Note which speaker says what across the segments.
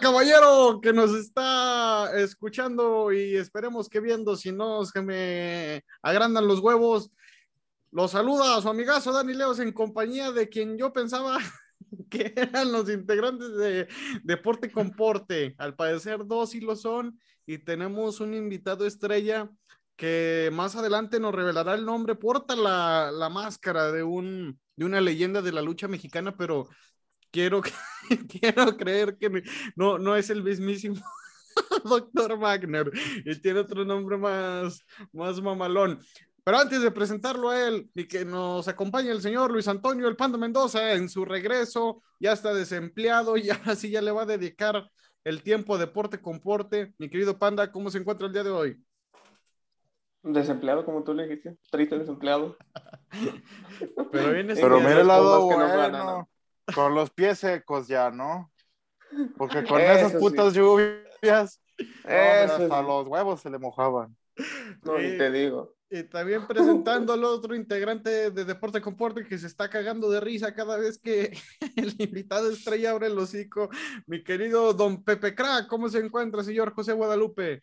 Speaker 1: Caballero, que nos está escuchando y esperemos que viendo, si no, que me agrandan los huevos. Lo saluda a su amigazo Dani Leos en compañía de quien yo pensaba que eran los integrantes de Deporte con Porte. Al parecer, dos sí lo son y tenemos un invitado estrella que más adelante nos revelará el nombre. Porta la, la máscara de, un, de una leyenda de la lucha mexicana, pero quiero, quiero creer que no, no es el mismísimo Doctor Wagner y tiene otro nombre más, más mamalón. Pero antes de presentarlo a él y que nos acompañe el señor Luis Antonio El Pando Mendoza en su regreso, ya está desempleado y ahora sí ya le va a dedicar el tiempo a deporte con porte. Mi querido Panda, ¿cómo se encuentra el día de hoy?
Speaker 2: Desempleado, como tú le dijiste, triste desempleado.
Speaker 3: Pero, Pero mira el lado bueno, con los pies secos ya, ¿no? Porque con esas putas lluvias, hasta los huevos se le mojaban.
Speaker 2: No, ni te digo.
Speaker 1: Y también presentando al otro integrante de Deporte Comporte que se está cagando de risa cada vez que el invitado estrella abre el hocico. Mi querido don Pepe Crack, ¿cómo se encuentra, señor José Guadalupe?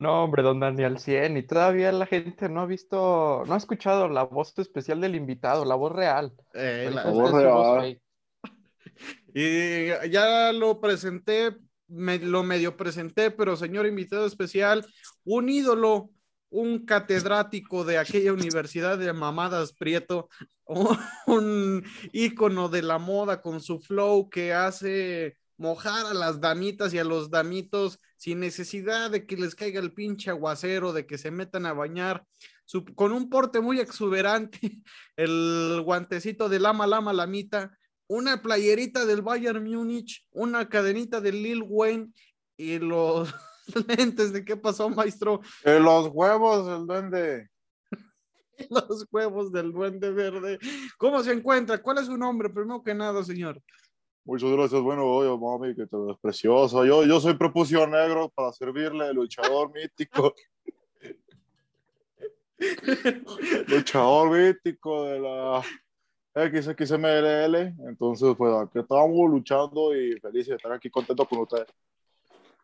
Speaker 4: No, hombre, don Daniel 100, y todavía la gente no ha visto, no ha escuchado la voz especial del invitado, la voz real.
Speaker 1: Eh, la, voz real. Y ya lo presenté, me, lo medio presenté, pero señor invitado especial, un ídolo, un catedrático de aquella universidad de Mamadas Prieto, un ícono de la moda con su flow que hace mojar a las damitas y a los damitos sin necesidad de que les caiga el pinche aguacero, de que se metan a bañar, con un porte muy exuberante, el guantecito de Lama Lama Lamita, una playerita del Bayern Múnich, una cadenita del Lil Wayne y los lentes de qué pasó, maestro.
Speaker 3: los huevos del duende.
Speaker 1: los huevos del duende verde. ¿Cómo se encuentra? ¿Cuál es su nombre? Primero que nada, señor.
Speaker 3: Muchas gracias. Bueno, oye, mami, que te ves preciosa. Yo, yo soy prepucio negro para servirle, luchador mítico. luchador mítico de la XXMLL. Entonces, pues aquí estamos luchando y feliz de estar aquí contento con ustedes.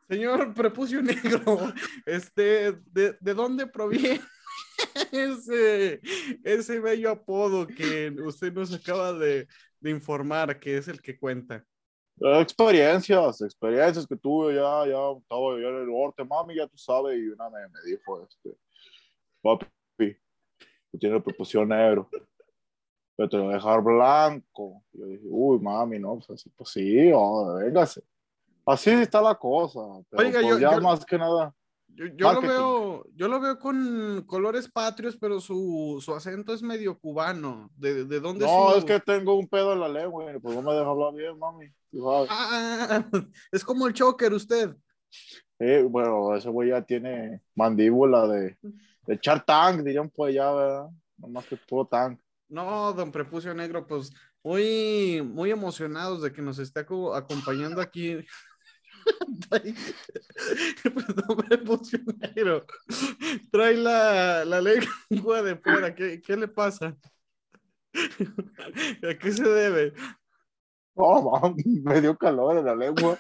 Speaker 1: Señor Prepucio Negro, este, ¿de, de dónde proviene ese, ese bello apodo que usted nos acaba de, de informar, que es el que cuenta.
Speaker 3: Experiencias, experiencias que tuve ya, ya estaba yo en el norte, mami, ya tú sabes, y una me, me dijo, este, papi, tú tienes proporción negro, pero te lo voy a dejar blanco. Y yo dije, uy, mami, no, pues así, pues sí, oh, véngase. Así está la cosa, pero Oiga, pues ya más que nada.
Speaker 1: Yo, lo veo, yo lo veo con colores patrios, pero su, su acento es medio cubano. ¿De, de dónde
Speaker 3: No, es que tengo un pedo en la lengua, pues no me deja hablar bien, mami.
Speaker 1: Ah, es como el choker usted.
Speaker 3: Sí, bueno, ese güey ya tiene mandíbula de, de echar tank, dirían pues ya, ¿verdad? No más que puro tank.
Speaker 1: No, don Prepucio Negro, pues muy, muy emocionados de que nos esté acompañando aquí Trae la, la lengua de fuera. ¿Qué, ¿Qué, le pasa? ¿A qué se debe?
Speaker 3: Oh, me dio calor en la lengua.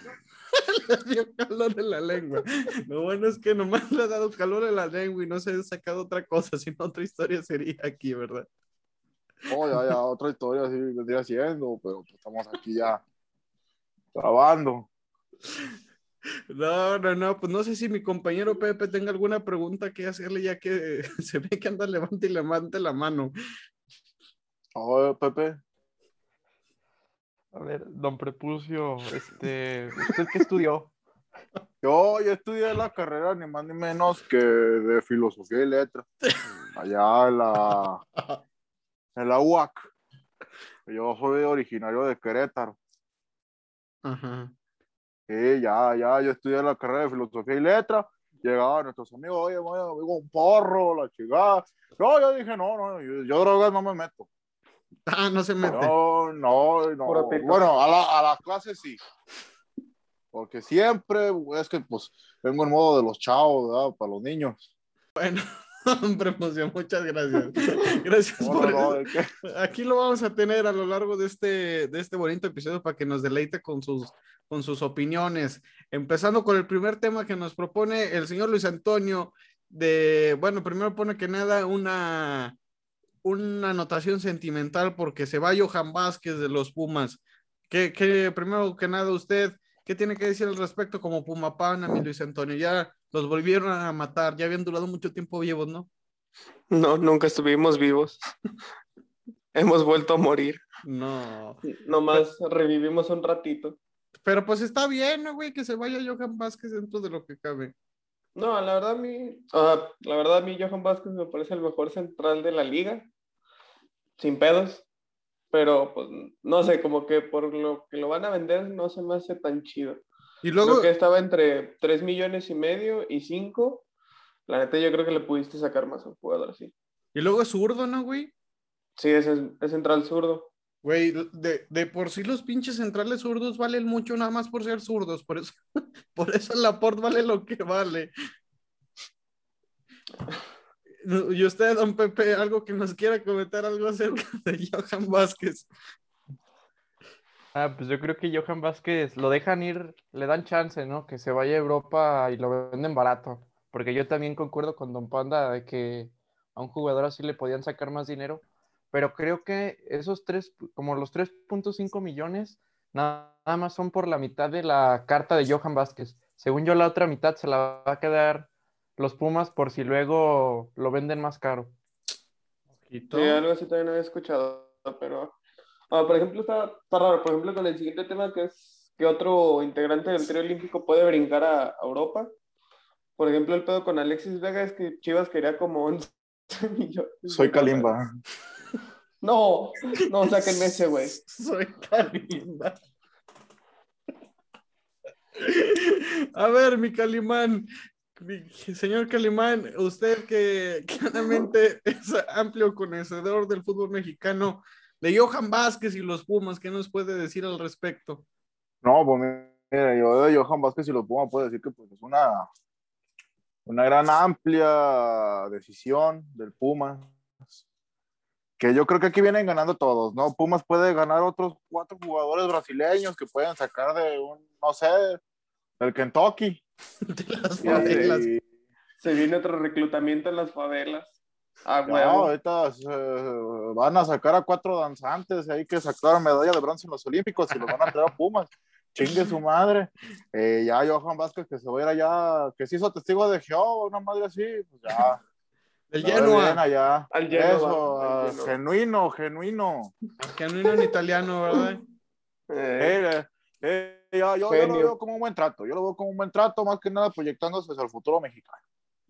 Speaker 1: le dio calor en la lengua. Lo bueno es que nomás le ha dado calor en la lengua y no se ha sacado otra cosa, sino otra historia sería aquí, ¿verdad?
Speaker 3: Oh, ya, ya, otra historia sí vendría siendo, pero pues estamos aquí ya grabando.
Speaker 1: No, no, no, pues no sé si mi compañero Pepe tenga alguna pregunta que hacerle ya que se ve que anda levante y levante la mano.
Speaker 3: Oh, Pepe.
Speaker 4: A ver, don Prepucio, este, ¿usted qué estudió?
Speaker 3: Yo, yo estudié la carrera ni más ni menos que de filosofía y letras. Allá en la, en la UAC. Yo soy originario de Querétaro. Ajá. Sí, ya, ya, yo estudié la carrera de filosofía y letras. Llegaban nuestros amigos, oye, voy amigo, un porro, la chingada. No, yo dije, no, no, yo, drogas no me meto.
Speaker 1: Ah, no se mete.
Speaker 3: No, no, no. Bueno, a, la, a las clases sí. Porque siempre es que, pues, vengo en modo de los chavos, ¿verdad? Para los niños.
Speaker 1: Bueno, Hombre, emoción, muchas gracias. Gracias
Speaker 3: No,
Speaker 1: por
Speaker 3: no.
Speaker 1: Aquí lo vamos a tener a lo largo de este, de este bonito episodio para que nos deleite con sus, con sus opiniones. Empezando con el primer tema que nos propone el señor Luis Antonio, de, bueno, primero pone que nada una, una anotación sentimental porque se va Johan Vázquez de los Pumas. Que, que primero que nada usted, ¿qué tiene que decir al respecto como Puma Pan a mi Luis Antonio? Ya los volvieron a matar, ya habían durado mucho tiempo vivos, ¿no?
Speaker 2: No, nunca estuvimos vivos. Hemos vuelto a morir.
Speaker 1: No.
Speaker 2: Nomás revivimos un ratito.
Speaker 1: Pero pues está bien, ¿no, güey, que se vaya Johan Vázquez dentro de lo que cabe.
Speaker 2: No, la verdad a mí, la verdad a mí Johan Vázquez me parece el mejor central de la liga. Sin pedos. Pero pues no sé, como que por lo que lo van a vender no se me hace tan chido.
Speaker 1: Y luego,
Speaker 2: Creo que estaba entre 3 millones y medio y 5. La neta yo creo que le pudiste sacar más a un jugador así.
Speaker 1: y luego es zurdo, ¿no, güey?
Speaker 2: Sí, es, es central zurdo.
Speaker 1: Güey, de, de por sí los pinches centrales zurdos valen mucho nada más por ser zurdos, por eso, por eso el Laporte vale lo que vale. Y usted, don Pepe, algo que nos quiera comentar algo acerca de Johan Vázquez.
Speaker 4: Ah, pues yo creo que Johan Vázquez lo dejan ir, le dan chance, ¿no? Que se vaya a Europa y lo venden barato. Porque yo también concuerdo con Don Panda de que a un jugador así le podían sacar más dinero. Pero creo que esos tres, como los 3.5 millones, nada más son por la mitad de la carta de Johan Vázquez. Según yo, la otra mitad se la va a quedar los Pumas por si luego lo venden más caro.
Speaker 2: Sí, algo así también había escuchado, pero ah, por ejemplo está, está raro, por ejemplo con el siguiente tema que es que otro integrante del trío olímpico puede brincar a, a Europa. Por ejemplo, el pedo con Alexis Vega es que Chivas quería como 11 millones.
Speaker 3: Soy Kalimba.
Speaker 2: No, no, sáquenme ese, güey.
Speaker 1: Soy Kalimba. A ver, mi Calimán, mi señor Calimán, usted que claramente es amplio conocedor del fútbol mexicano, de Johan Vázquez y los Pumas, ¿qué nos puede decir al respecto?
Speaker 3: No, pues mira, yo de Johan Vázquez y los Pumas puedo decir que pues, es una, una gran amplia decisión del Pumas. Que yo creo que aquí vienen ganando todos, ¿no? Pumas puede ganar otros cuatro jugadores brasileños que pueden sacar de un, no sé, del Kentucky.
Speaker 1: De las
Speaker 3: Y-
Speaker 1: favelas.
Speaker 2: Se viene otro reclutamiento en las favelas. Ah,
Speaker 3: No, ahorita eh, van a sacar a cuatro danzantes ahí que sacaron medalla de bronce en los Olímpicos y los van a traer a Pumas. Chingue su madre. Eh, ya Johan Vázquez que se va a ir allá, que se hizo testigo de Jehová, una madre así, pues ya.
Speaker 1: El Genoa,
Speaker 3: allá.
Speaker 2: Al Genoa,
Speaker 3: Eso,
Speaker 2: al
Speaker 3: ah,
Speaker 2: Genoa.
Speaker 3: genuino, genuino.
Speaker 1: que no en italiano, ¿verdad?
Speaker 2: Eh,
Speaker 3: Eh, eh, ya, yo, yo lo veo como un buen trato, yo lo veo como un buen trato, más que nada proyectándose hacia el futuro mexicano.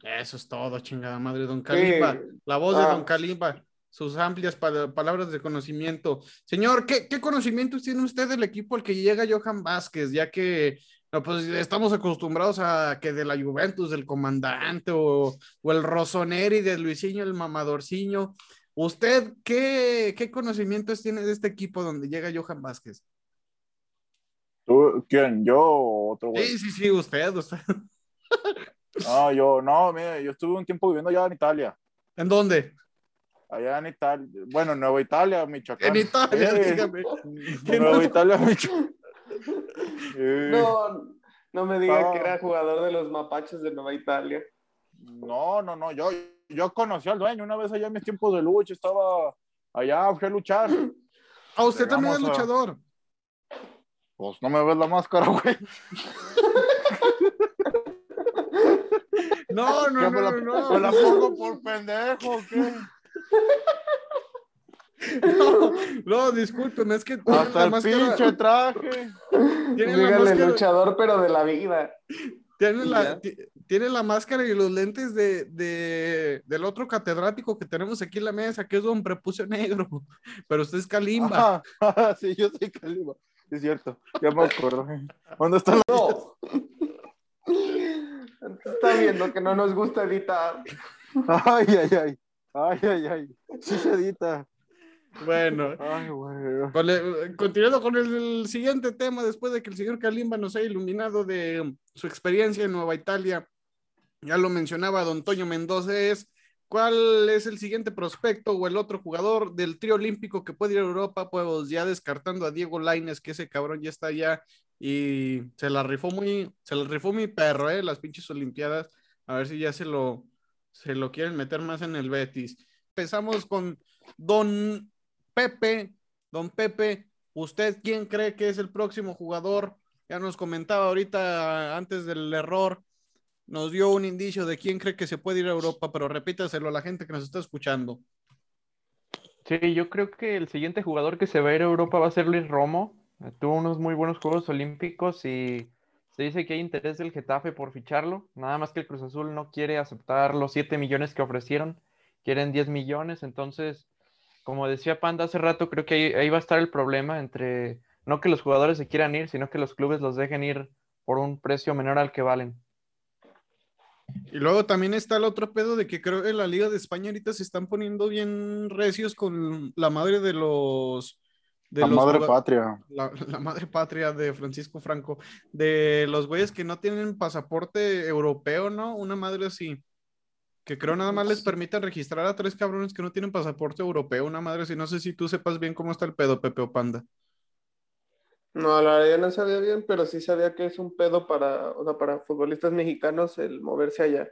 Speaker 1: Eso es todo, chingada madre, don Kalimba. La voz de
Speaker 2: Ah.
Speaker 1: don Kalimba, sus amplias pa- palabras de conocimiento. Señor, ¿qué, qué conocimientos tiene usted del equipo al que llega Johan Vázquez? Ya que no, pues, estamos acostumbrados a que de la Juventus, del comandante o, o el Rossoneri de Luisinho, el mamadorciño. ¿Usted qué, qué conocimientos tiene de este equipo donde llega Johan Vázquez?
Speaker 3: ¿Tú, ¿Quién? ¿Yo o otro güey?
Speaker 1: Sí, sí, sí, usted, usted.
Speaker 3: No, yo, no, mire, yo estuve un tiempo viviendo allá en Italia.
Speaker 1: ¿En dónde?
Speaker 3: Allá en Italia, bueno, en Nueva Italia, Michoacán.
Speaker 1: En Italia,
Speaker 3: Eh,
Speaker 1: dígame.
Speaker 3: en Nueva Italia, Michoacán. Eh,
Speaker 2: No, no me diga
Speaker 3: Ah.
Speaker 2: que era jugador de los mapaches de Nueva Italia.
Speaker 3: no, no, no, yo, yo conocí al dueño una vez allá en mis tiempos de lucha, estaba allá, fui a luchar.
Speaker 1: Ah, usted también es
Speaker 3: a-
Speaker 1: luchador.
Speaker 3: Pues no me ves la máscara, güey.
Speaker 1: No, no,
Speaker 3: ¿Qué,
Speaker 1: no,
Speaker 3: me, la,
Speaker 1: no,
Speaker 3: me la
Speaker 1: no.
Speaker 3: pongo por pendejo, ¿qué?
Speaker 1: No, no, discúlpeme, es que tiene
Speaker 3: Hasta el
Speaker 1: máscara,
Speaker 3: pinche traje.
Speaker 1: tiene la
Speaker 2: Dígale
Speaker 1: máscara,
Speaker 2: luchador, pero de la vida.
Speaker 1: tiene la, tiene máscara y los lentes de, de- del otro catedrático que tenemos aquí en la mesa, que es don Prepucio Negro, pero usted es Kalimba.
Speaker 3: Ajá, sí, yo soy Calima. Es cierto, ya me acuerdo. ¿Dónde está la...
Speaker 2: No. Está viendo que no nos gusta editar.
Speaker 3: Ay, ay, ay. Ay, ay, ay. Sí se edita.
Speaker 1: Bueno,
Speaker 3: Ay,
Speaker 1: el- continuando con el, el siguiente tema, después de que el señor Kalimba nos haya iluminado de su experiencia en Nueva Italia, ya lo mencionaba don Toño Mendoza, es ¿Cuál es el siguiente prospecto o el otro jugador del trío olímpico que puede ir a Europa? Pues ya descartando a Diego Laines, que ese cabrón ya está allá y se la rifó muy, se la rifó mi perro, ¿eh? Las pinches Olimpiadas. A ver si ya se lo, se lo quieren meter más en el Betis. Empezamos con Don Pepe. Don Pepe, ¿usted quién cree que es el próximo jugador? Ya nos comentaba ahorita antes del error nos dio un indicio de quién cree que se puede ir a Europa, pero repítaselo a la gente que nos está escuchando.
Speaker 4: Sí, yo creo que el siguiente jugador que se va a ir a Europa va a ser Luis Romo. Tuvo unos muy buenos Juegos Olímpicos y se dice que hay interés del Getafe por ficharlo. Nada más que el Cruz Azul no quiere aceptar los 7 millones que ofrecieron, quieren 10 millones. Entonces, como decía Panda hace rato, creo que ahí, ahí va a estar el problema entre no que los jugadores se quieran ir, sino que los clubes los dejen ir por un precio menor al que valen.
Speaker 1: Y luego también está el otro pedo de que creo que la Liga de España ahorita se están poniendo bien recios con la madre de los. De
Speaker 3: la madre patria.
Speaker 1: La, madre patria de Francisco Franco. De los güeyes que no tienen pasaporte europeo, ¿no? Una madre así. Que creo nada más les permite registrar a tres cabrones que no tienen pasaporte europeo. Una madre así. No sé si tú sepas bien cómo está el pedo, Pepe o Panda.
Speaker 2: No, la verdad no sabía bien, pero sí sabía que es un pedo para, o sea, para futbolistas mexicanos el moverse allá.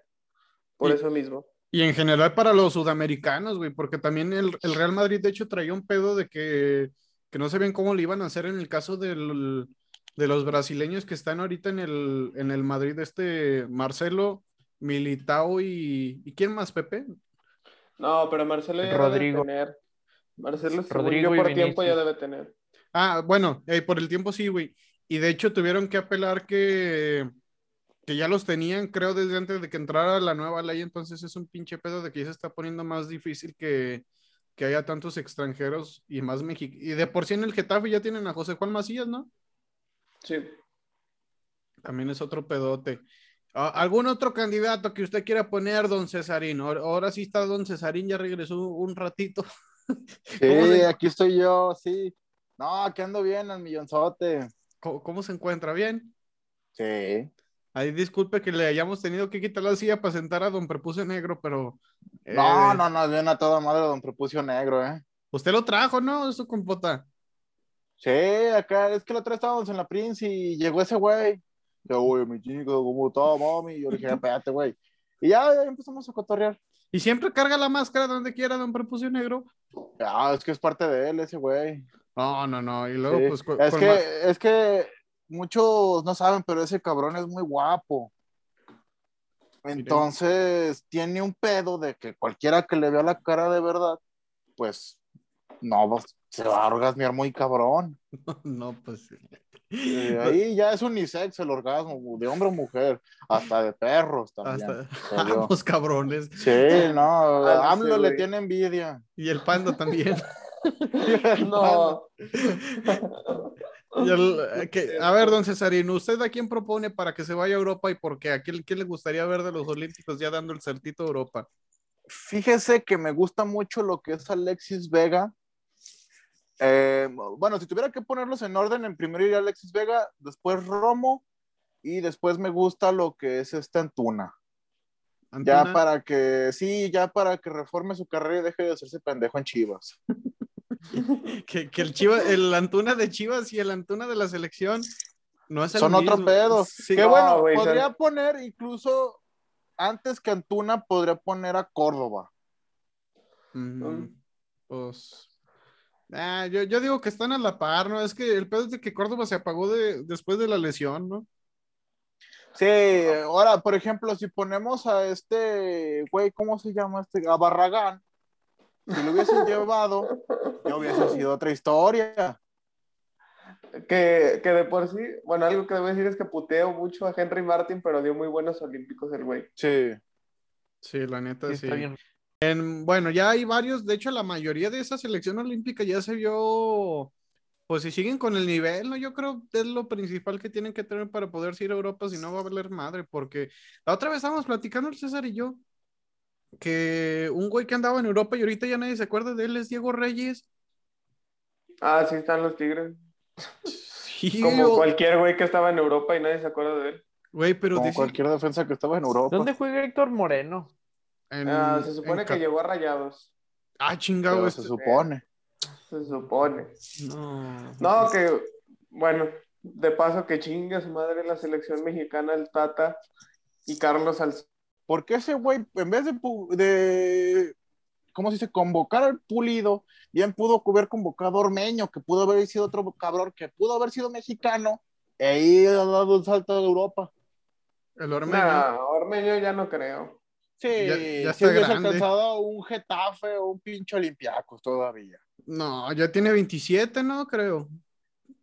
Speaker 2: Por eso mismo.
Speaker 1: Y en general para los sudamericanos, güey, porque también el, Real Madrid, de hecho, traía un pedo de que, que no sabían cómo le iban a hacer en el caso del, de los brasileños que están ahorita en el, en el Madrid, este Marcelo, Militao y, y ¿quién más, Pepe?
Speaker 2: No, pero Marcelo ya
Speaker 4: Rodrigo.
Speaker 2: debe tener. Marcelo, Rodrigo por tiempo ya debe tener.
Speaker 1: Ah, bueno, eh, por el tiempo sí, güey. Y de hecho tuvieron que apelar que, que ya los tenían, creo, desde antes de que entrara la nueva ley. Entonces es un pinche pedo de que ya se está poniendo más difícil que, que haya tantos extranjeros y más mexicanos. Y de por sí en el Getafe ya tienen a José Juan Macías, ¿no?
Speaker 2: Sí.
Speaker 1: También es otro pedote. Ah, ¿Algún otro candidato que usted quiera poner, don Cesarín? Ahora sí está don Cesarín, ya regresó un ratito.
Speaker 3: Sí, aquí estoy yo, sí. No, que ando bien al millonzote.
Speaker 1: ¿Cómo, se encuentra? ¿Bien?
Speaker 3: Sí.
Speaker 1: Ahí disculpe que le hayamos tenido que quitar la silla para sentar a don Prepucio Negro, pero.
Speaker 3: No, eh, no, no, bien a toda madre don Prepucio Negro, ¿eh?
Speaker 1: Usted lo trajo, ¿no? Su compota.
Speaker 3: Sí, acá, es que la otra estábamos en la Prince y llegó ese güey. Yo, güey, mi chico, ¿cómo está, mami? Y yo le dije, espérate, güey. Y ya, ya, empezamos a cotorrear.
Speaker 1: ¿Y siempre carga la máscara donde quiera, don Prepucio Negro?
Speaker 3: Ah, es que es parte de él, ese güey.
Speaker 1: No, no, no. Y luego, pues.
Speaker 3: Es, que, es que muchos no saben, pero ese cabrón es muy guapo. Entonces, tiene un pedo de que cualquiera que le vea la cara de verdad, pues, no, pues, se va a orgasmear muy cabrón.
Speaker 1: No, pues.
Speaker 3: ahí ya es unisex el orgasmo, de hombre o mujer, hasta de perros también.
Speaker 1: Hasta, ambos cabrones.
Speaker 3: Sí, no, AMLO le tiene envidia.
Speaker 1: Y el panda también.
Speaker 2: no.
Speaker 1: Eh, a ver, don Cesarino, ¿usted a quién propone para que se vaya a Europa y por qué? ¿A quién, le gustaría ver de los Olímpicos ya dando el certito a Europa?
Speaker 3: Fíjese que me gusta mucho lo que es Alexis Vega. Eh, bueno, si tuviera que ponerlos en orden, en primero iría Alexis Vega, después Romo y después me gusta lo que es esta Antuna. Ya para que, sí, ya para que reforme su carrera y deje de hacerse pendejo en Chivas.
Speaker 1: que, el Chivas, el Antuna de Chivas y el Antuna de la selección no es el
Speaker 3: Son otro pedo. que bueno, podría poner incluso antes que Antuna, podría poner a Córdoba.
Speaker 1: Mm, pues. Ah, yo, yo, digo que están a la par, ¿no? Es que el pedo es de que Córdoba se apagó de, después de la lesión, ¿no?
Speaker 3: Sí, ahora, por ejemplo, si ponemos a este güey, ¿cómo se llama este? A Barragán, si lo hubiesen llevado, ya hubiese sido otra historia.
Speaker 2: Que, que, de por sí, bueno, algo que debo decir es que puteo mucho a Henry Martin, pero dio muy buenos olímpicos el güey.
Speaker 3: Sí.
Speaker 1: Sí, la neta sí. En, bueno, ya hay varios, de hecho la mayoría de esa selección olímpica ya se vio pues si siguen con el nivel, ¿no? Yo creo que es lo principal que tienen que tener para poder ir a Europa, si no va a valer madre, porque la otra vez estábamos platicando el César y yo, que un güey que andaba en Europa y ahorita ya nadie se acuerda de él es Diego Reyes.
Speaker 2: Ah, sí están los Tigres. Como cualquier güey que estaba en Europa y nadie se acuerda de él.
Speaker 1: Güey, pero
Speaker 3: Como cualquier defensa que estaba en Europa.
Speaker 4: ¿Dónde juega Héctor Moreno?
Speaker 2: Ah, se supone que llegó a Rayados.
Speaker 1: Ah, chingado.
Speaker 3: Se supone.
Speaker 2: Se supone. No. No, que, bueno, de paso que chingue a su madre la selección mexicana, el Tata y Carlos Salcedo.
Speaker 3: Porque ese güey, en vez de, de ¿cómo se dice? Convocar al pulido, bien pudo haber convocado a Ormeño, que pudo haber sido otro cabrón, que pudo haber sido mexicano, e ir ha dado un salto de Europa.
Speaker 2: El Ormeño. Ormeño ya no creo.
Speaker 3: Sí, ya, ya sí alcanzado un Getafe o un pinche Olympiacos todavía.
Speaker 1: No, ya tiene 27, ¿no? Creo.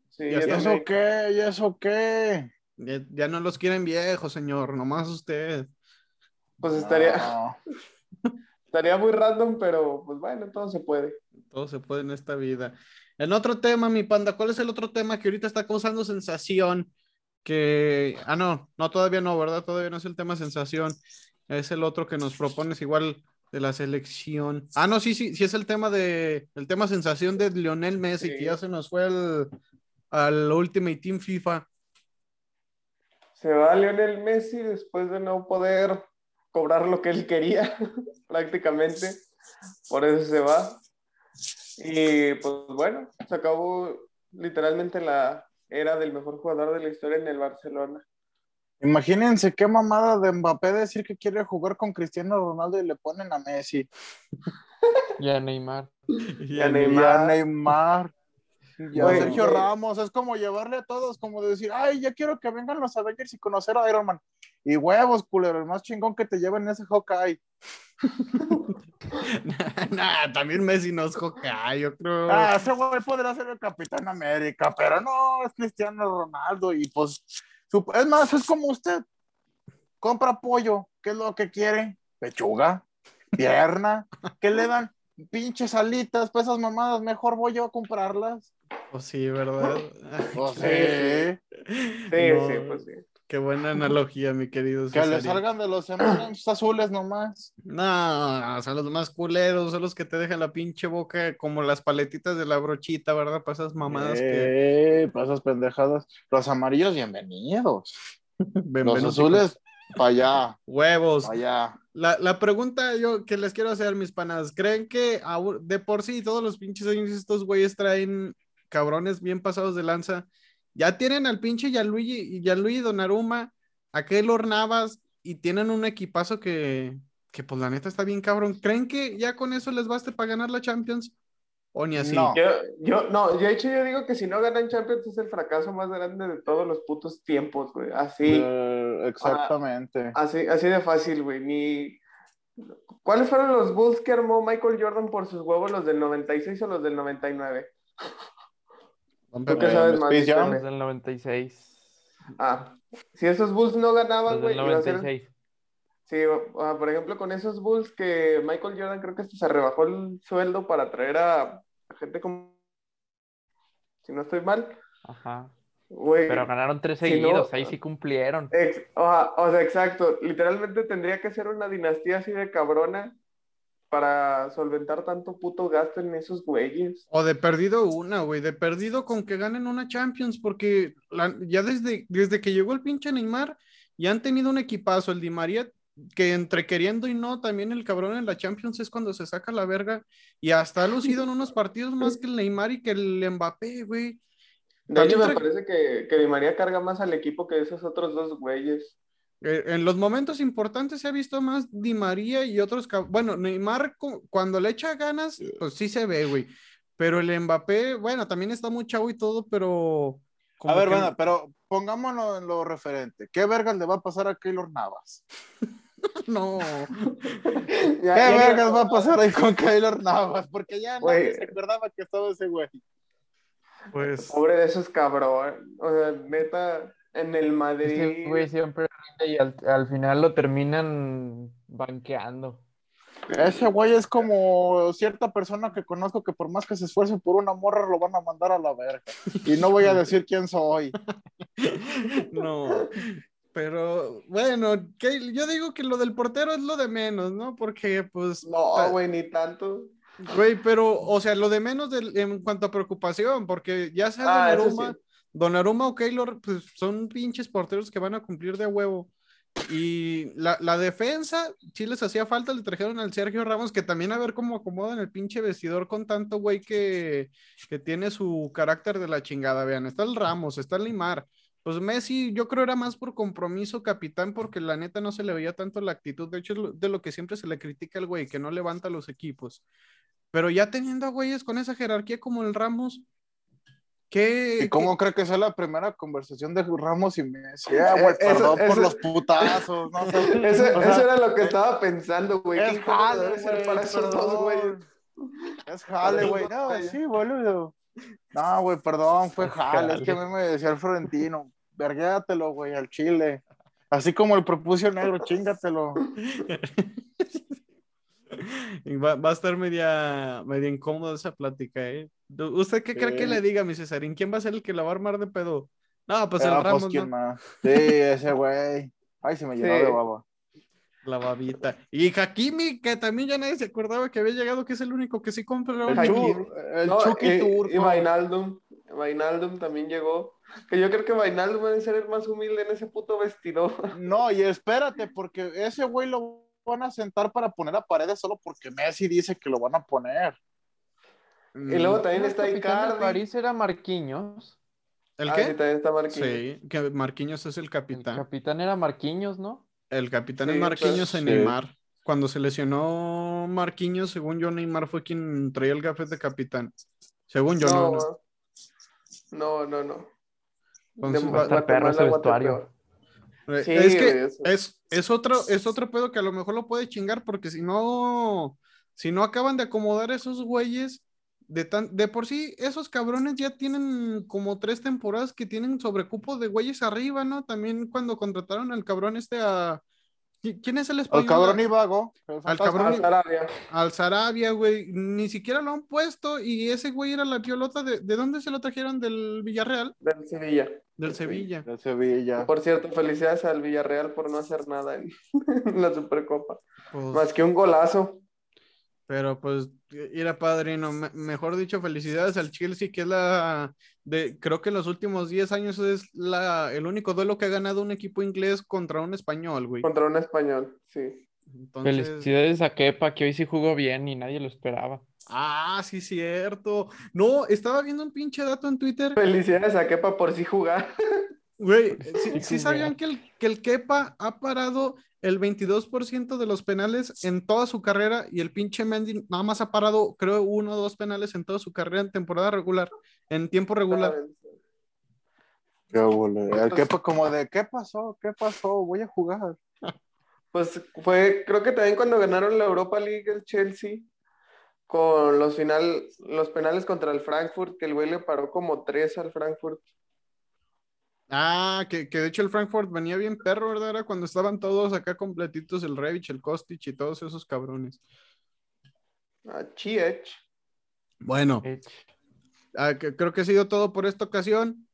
Speaker 3: Sí, ¿Y eso qué? ¿Y eso qué?
Speaker 1: Ya, no los quieren viejos, señor, nomás usted.
Speaker 2: Pues estaría. estaría muy random, pero pues bueno, todo se puede.
Speaker 1: Todo se puede en esta vida. En otro tema, mi panda, ¿cuál es el otro tema que ahorita está causando sensación? Que, ah, no, no, todavía no, ¿verdad? Todavía no es el tema sensación. Es el otro que nos propones igual de la selección. Ah, no, sí, sí, sí es el tema de, el tema sensación de Lionel Messi, que ya se nos fue al, al Ultimate Team FIFA.
Speaker 2: Se va Lionel Messi después de no poder cobrar lo que él quería, prácticamente. Por eso se va. Y pues bueno, se acabó literalmente la era del mejor jugador de la historia en el Barcelona.
Speaker 3: Imagínense qué mamada de Mbappé decir que quiere jugar con Cristiano Ronaldo y le ponen a Messi.
Speaker 4: Y a Neymar.
Speaker 3: Y a Neymar. Neymar. Y a Sergio Ramos. Es como llevarle a todos, como decir, ay, ya quiero que vengan los Avengers y conocer a Iron Man. Y huevos, culero, el más chingón que te lleven ese Hawkeye.
Speaker 1: nah, también Messi no es Hawkeye, yo creo.
Speaker 3: Ah, ese güey podrá ser el Capitán América, pero no, es Cristiano Ronaldo. Y pues, es más, es como usted. Compra pollo, ¿qué es lo que quiere? Pechuga, pierna, ¿qué le dan? Pinches alitas, pues esas mamadas, mejor voy yo a comprarlas.
Speaker 1: Pues sí, ¿verdad?
Speaker 3: Pues sí.
Speaker 2: Sí, sí, pues sí.
Speaker 1: Qué buena analogía, mi querido.
Speaker 3: Que le salgan de los M&M's azules nomás.
Speaker 1: No, son los más culeros, son los que te dejan la pinche boca como las paletitas de la brochita, ¿verdad? Pasas mamadas
Speaker 3: eh, que... pasas pendejadas. Los amarillos, bienvenidos. bienvenidos los azules, para allá.
Speaker 1: Huevos.
Speaker 3: allá.
Speaker 1: La, la, pregunta yo que les quiero hacer, mis panas, ¿creen que de por sí todos los pinches años estos güeyes traen cabrones bien pasados de lanza? Ya tienen al pinche Gianluigi, Gianluigi Donnarumma, a Keylor Navas y tienen un equipazo que, que, pues la neta está bien cabrón. ¿Creen que ya con eso les baste para ganar la Champions? ¿O ni así?
Speaker 2: No. Yo, yo, no, de hecho yo digo que si no ganan Champions es el fracaso más grande de todos los putos tiempos, güey. Así.
Speaker 3: Eh, exactamente.
Speaker 2: así, así de fácil, güey. Ni... ¿Cuáles fueron los Bulls que armó Michael Jordan por sus huevos, los del 96 o los del 99?
Speaker 4: ¿Tú qué sabes más? del 96.
Speaker 2: Ah, si esos Bulls no ganaban, güey. 96. Sí, ah, por ejemplo, con esos Bulls que Michael Jordan creo que se rebajó el sueldo para traer a, gente como. Si no estoy mal.
Speaker 4: Ajá. Pero ganaron tres seguidos, ahí sí cumplieron.
Speaker 2: o sea, exacto. Literalmente tendría que ser una dinastía así de cabrona para solventar tanto puto gasto en esos güeyes.
Speaker 1: O de perdido una, güey, de perdido con que ganen una Champions, porque ya desde, desde que llegó el pinche Neymar, ya han tenido un equipazo, el Di María, que entre queriendo y no, también el cabrón en la Champions es cuando se saca la verga, y hasta ha lucido en unos partidos más que el Neymar y que el Mbappé, güey.
Speaker 2: De hecho, me parece que, que Di María carga más al equipo que esos otros dos güeyes.
Speaker 1: Eh, en los momentos importantes se ha visto más Di María y otros. Bueno, Neymar cuando le echa ganas, pues sí se ve, güey. Pero el Mbappé, bueno, también está muy chavo y todo, pero.
Speaker 3: A ver, bueno, pero pongámonos en lo referente. ¿Qué vergas le va a pasar a Keylor Navas?
Speaker 1: no.
Speaker 3: ¿Qué vergas va a pasar ahí con Keylor Navas? Porque ya nadie se acordaba que estaba ese güey.
Speaker 2: Pues. Pobre de esos cabrón. O sea, neta en el Madrid.
Speaker 4: güey siempre y al, final lo terminan banqueando.
Speaker 3: Ese güey es como cierta persona que conozco que por más que se esfuerce por una morra lo van a mandar a la verga. Y no voy a decir quién soy.
Speaker 1: No, pero bueno, que yo digo que lo del portero es lo de menos, ¿no? Porque pues...
Speaker 2: No, güey, ni tanto.
Speaker 1: Güey, pero, o sea, lo de menos en cuanto a preocupación, porque ya sea ah, Donnarumma o Keylor, pues son pinches porteros que van a cumplir de huevo. Y la, la, defensa, sí les hacía falta, le trajeron al Sergio Ramos, que también a ver cómo acomodan el pinche vestidor con tanto güey que, que tiene su carácter de la chingada. Vean, está el Ramos, está el Limar. Pues Messi, yo creo era más por compromiso capitán, porque la neta no se le veía tanto la actitud. De hecho, es de lo que siempre se le critica al güey, que no levanta los equipos. Pero ya teniendo a güeyes con esa jerarquía como el Ramos, ¿Qué,
Speaker 3: ¿Y cómo cree que es la primera conversación de Ramos y Messi? Ah, güey, perdón por los putazos. No,
Speaker 2: eso, eso, era lo que estaba pensando, güey.
Speaker 3: Es jale, güey, para esos dos, güey. Es jale, güey. No, sí, boludo. No, güey, perdón, fue jale. Es que a mí me decía el Florentino, verguéatelo, güey, al chile. Así como el propuso negro, chingatelo.
Speaker 1: Va, va, a estar media, media incómoda esa plática, ¿eh? ¿Usted qué cree que le diga, mi Cesarín? ¿Quién va a ser el que la va a armar de pedo? No, pues el ah, pues, Ramos, ¿no?
Speaker 3: Sí, ese güey. Ay, se me llenó de baba.
Speaker 1: La babita. Y Hakimi, que también ya nadie se acordaba que había llegado, que es el único que sí compra
Speaker 2: el, el, el Chucky y, Turco. Y Vainaldum. Vainaldum también llegó. Que yo creo que Vainaldum debe ser el más humilde en ese puto vestido.
Speaker 3: No, y espérate, porque ese güey lo van a sentar para poner a paredes solo porque Messi dice que lo van a poner.
Speaker 2: Y luego mm. también está Icardi.
Speaker 4: París era Marquinhos.
Speaker 1: ¿El ah, qué?
Speaker 2: Sí, también está Marquinhos.
Speaker 1: Sí, que Marquinhos es el capitán.
Speaker 4: El capitán era Marquinhos, ¿no?
Speaker 1: El capitán es Marquinhos en Neymar. Cuando se lesionó Marquinhos, según yo, Neymar fue quien traía el gafet de capitán. Según yo, no.
Speaker 2: No, no, no.
Speaker 4: vestuario.
Speaker 1: Es que es, es, otro, es otro pedo que a lo mejor lo puede chingar porque si no, si no acaban de acomodar esos güeyes, de, tan, de por sí, esos cabrones ya tienen como tres temporadas que tienen sobrecupo de güeyes arriba, ¿no? También cuando contrataron al cabrón este a... ¿Quién es el español?
Speaker 3: Al cabrón Ibago.
Speaker 1: Al cabrón. Al Sarabia. Al Sarabia, güey. Ni siquiera lo han puesto y ese güey era la piolota de... ¿De dónde se lo trajeron? ¿Del Villarreal?
Speaker 2: Del Sevilla.
Speaker 1: Del Sevilla.
Speaker 3: Del Sevilla.
Speaker 2: Por cierto, felicidades al Villarreal por no hacer nada en, la Supercopa. Pues Más que un golazo.
Speaker 1: Pero pues, era padrino, mejor dicho, felicidades al Chelsea, que es la, de, creo que en los últimos 10 años es la, el único duelo que ha ganado un equipo inglés contra un español, güey.
Speaker 2: Contra un español, sí.
Speaker 4: Felicidades a Kepa, que hoy sí jugó bien y nadie lo esperaba.
Speaker 1: Ah, sí, cierto. No, estaba viendo un pinche dato en Twitter.
Speaker 2: Felicidades a Kepa por sí jugar.
Speaker 1: Güey, sí, sabían que el, que el Kepa ha parado el 22% de los penales en toda su carrera y el pinche Mendy nada más ha parado, creo, uno o dos penales en toda su carrera en temporada regular, en tiempo regular.
Speaker 3: Qué El Kepa como de, ¿qué pasó? ¿Qué pasó? Voy a jugar.
Speaker 2: Pues fue, creo que también cuando ganaron la Europa League el Chelsea, con los final, los penales contra el Frankfurt, que el güey le paró como tres al Frankfurt.
Speaker 1: Ah, que, de hecho el Frankfurt venía bien perro, ¿verdad? Era cuando estaban todos acá completitos, el Revich, el Kostic y todos esos cabrones.
Speaker 2: Ah, Chiech.
Speaker 1: Bueno, ah, creo que ha sido todo por esta ocasión.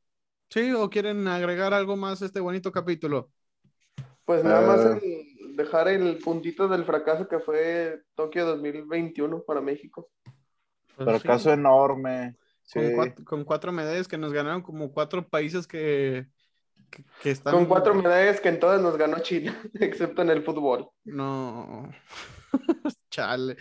Speaker 1: ¿Sí? ¿O quieren agregar algo más a este bonito capítulo?
Speaker 2: Pues nada más ah. dejar el puntito del fracaso que fue Tokio 2021 para México.
Speaker 3: Pues fracaso enorme.
Speaker 1: Con, cuatro, medallas que nos ganaron como cuatro países que, que, están...
Speaker 2: Con cuatro medallas que en todas nos ganó China, excepto en el fútbol.
Speaker 1: No. Chale.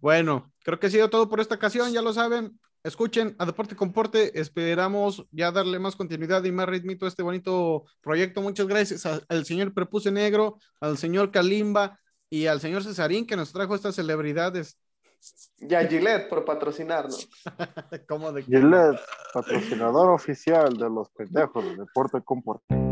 Speaker 1: Bueno, creo que ha sido todo por esta ocasión, ya lo saben. Escuchen a Deporte Comporte, esperamos ya darle más continuidad y más ritmito a este bonito proyecto. Muchas gracias al señor Prepuse Negro, al señor Kalimba y al señor Cesarín que nos trajo estas celebridades.
Speaker 2: Y a Gillette por patrocinarnos.
Speaker 1: ¿Cómo de
Speaker 3: Gillette, patrocinador oficial de los pendejos de Deporte Comporte.